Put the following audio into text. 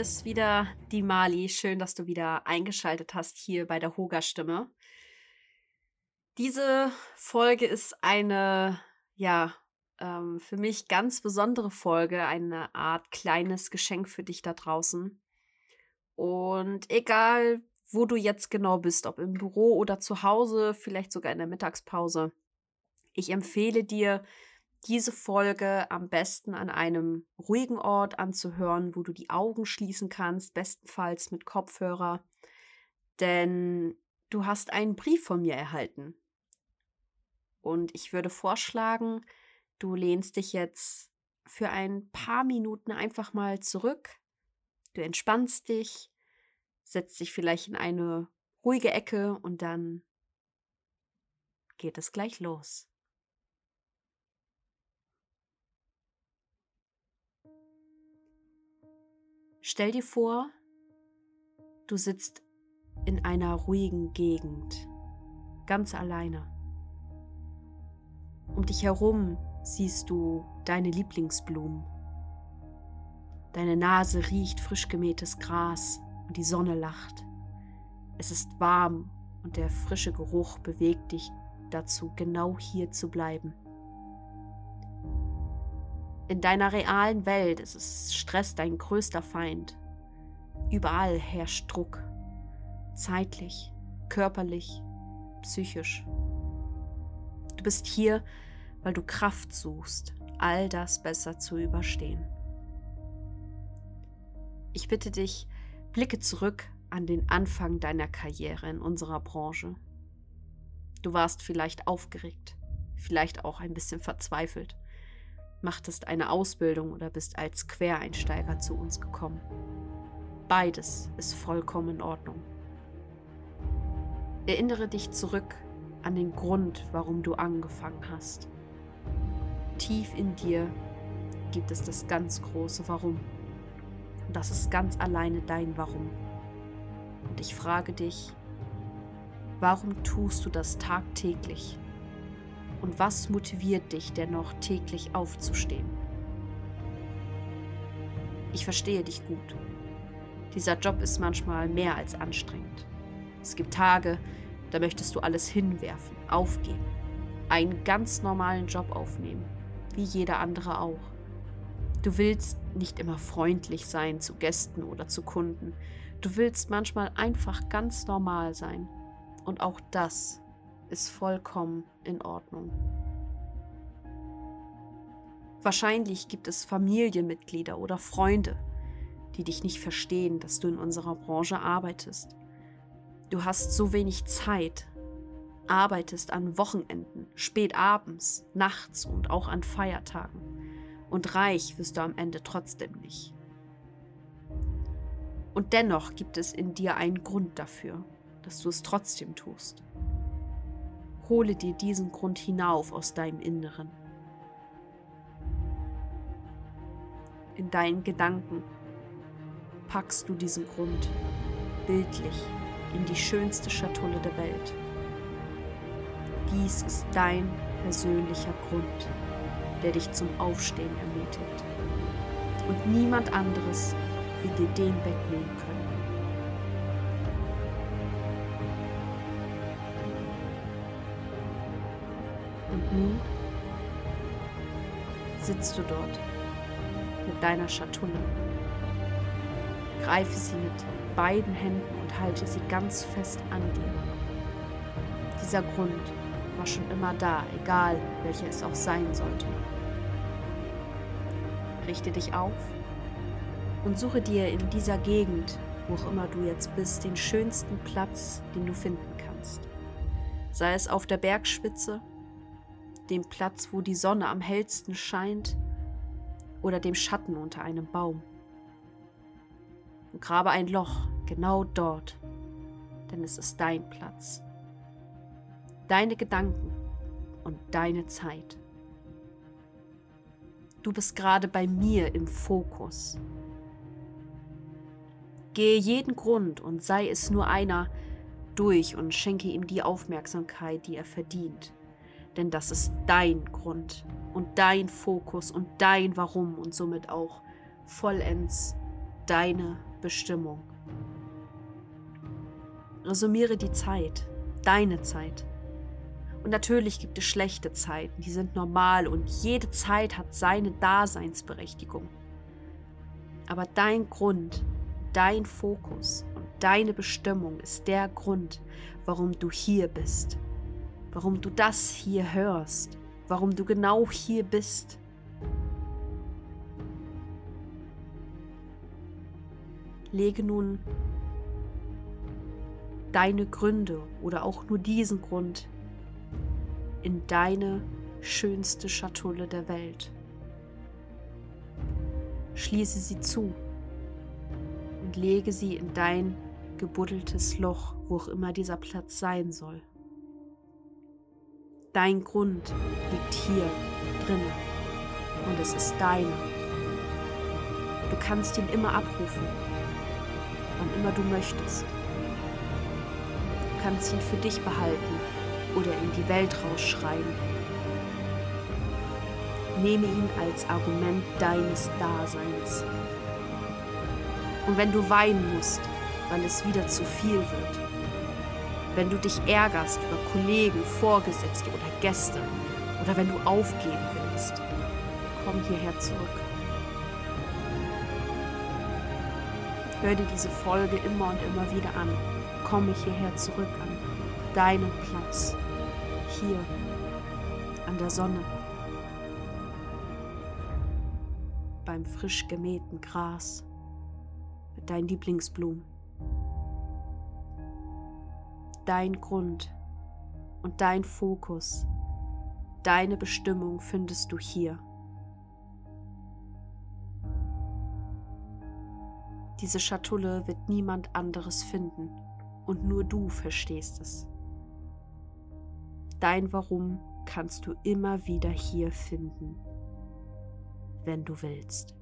ist wieder die Mali. Schön, dass du wieder eingeschaltet hast hier bei der Hoga-Stimme. Diese Folge ist eine, ja, ähm, für mich ganz besondere Folge, eine Art kleines Geschenk für dich da draußen. Und egal, wo du jetzt genau bist, ob im Büro oder zu Hause, vielleicht sogar in der Mittagspause, ich empfehle dir, diese Folge am besten an einem ruhigen Ort anzuhören, wo du die Augen schließen kannst, bestenfalls mit Kopfhörer. Denn du hast einen Brief von mir erhalten. Und ich würde vorschlagen, du lehnst dich jetzt für ein paar Minuten einfach mal zurück. Du entspannst dich, setzt dich vielleicht in eine ruhige Ecke und dann geht es gleich los. Stell dir vor, du sitzt in einer ruhigen Gegend, ganz alleine. Um dich herum siehst du deine Lieblingsblumen. Deine Nase riecht frisch gemähtes Gras und die Sonne lacht. Es ist warm und der frische Geruch bewegt dich dazu, genau hier zu bleiben. In deiner realen Welt ist es Stress dein größter Feind. Überall herrscht Druck. Zeitlich, körperlich, psychisch. Du bist hier, weil du Kraft suchst, all das besser zu überstehen. Ich bitte dich, blicke zurück an den Anfang deiner Karriere in unserer Branche. Du warst vielleicht aufgeregt, vielleicht auch ein bisschen verzweifelt machtest eine Ausbildung oder bist als Quereinsteiger zu uns gekommen. Beides ist vollkommen in Ordnung. Erinnere dich zurück an den Grund, warum du angefangen hast. Tief in dir gibt es das ganz große Warum. Und das ist ganz alleine dein Warum. Und ich frage dich, warum tust du das tagtäglich? Und was motiviert dich dennoch täglich aufzustehen? Ich verstehe dich gut. Dieser Job ist manchmal mehr als anstrengend. Es gibt Tage, da möchtest du alles hinwerfen, aufgeben, einen ganz normalen Job aufnehmen, wie jeder andere auch. Du willst nicht immer freundlich sein zu Gästen oder zu Kunden. Du willst manchmal einfach ganz normal sein. Und auch das ist vollkommen in Ordnung. Wahrscheinlich gibt es Familienmitglieder oder Freunde, die dich nicht verstehen, dass du in unserer Branche arbeitest. Du hast so wenig Zeit, arbeitest an Wochenenden, spät abends, nachts und auch an Feiertagen. Und reich wirst du am Ende trotzdem nicht. Und dennoch gibt es in dir einen Grund dafür, dass du es trotzdem tust. Hole dir diesen Grund hinauf aus deinem Inneren. In deinen Gedanken packst du diesen Grund bildlich in die schönste Schatulle der Welt. Dies ist dein persönlicher Grund, der dich zum Aufstehen ermutigt. Und niemand anderes wird dir den wegnehmen können. Nun sitzt du dort mit deiner Schatulle. Greife sie mit beiden Händen und halte sie ganz fest an dir. Dieser Grund war schon immer da, egal welcher es auch sein sollte. Richte dich auf und suche dir in dieser Gegend, wo auch immer du jetzt bist, den schönsten Platz, den du finden kannst. Sei es auf der Bergspitze dem Platz, wo die Sonne am hellsten scheint, oder dem Schatten unter einem Baum. Und grabe ein Loch genau dort, denn es ist dein Platz. Deine Gedanken und deine Zeit. Du bist gerade bei mir im Fokus. Gehe jeden Grund und sei es nur einer durch und schenke ihm die Aufmerksamkeit, die er verdient denn das ist dein Grund und dein Fokus und dein Warum und somit auch vollends deine Bestimmung. Resümiere die Zeit, deine Zeit. Und natürlich gibt es schlechte Zeiten, die sind normal und jede Zeit hat seine Daseinsberechtigung. Aber dein Grund, dein Fokus und deine Bestimmung ist der Grund, warum du hier bist, warum du das hier hörst, warum du genau hier bist. Lege nun deine Gründe oder auch nur diesen Grund in deine schönste Schatulle der Welt. Schließe sie zu und lege sie in dein gebuddeltes Loch, wo auch immer dieser Platz sein soll. Dein Grund liegt hier drinnen und es ist deiner. Du kannst ihn immer abrufen, wann immer du möchtest. Du kannst ihn für dich behalten oder in die Welt rausschreien. Nehme ihn als Argument deines Daseins. Und wenn du weinen musst, weil es wieder zu viel wird, wenn du dich ärgerst über Kollegen, Vorgesetzte oder Gäste oder wenn du aufgeben willst, komm hierher zurück. Hör dir diese Folge immer und immer wieder an. Komme hierher zurück an deinen Platz hier an der Sonne, beim frisch gemähten Gras mit deinen Lieblingsblumen. Dein Grund und dein Fokus, deine Bestimmung findest du hier. Diese Schatulle wird niemand anderes finden und nur du verstehst es. Dein Warum kannst du immer wieder hier finden, wenn du willst.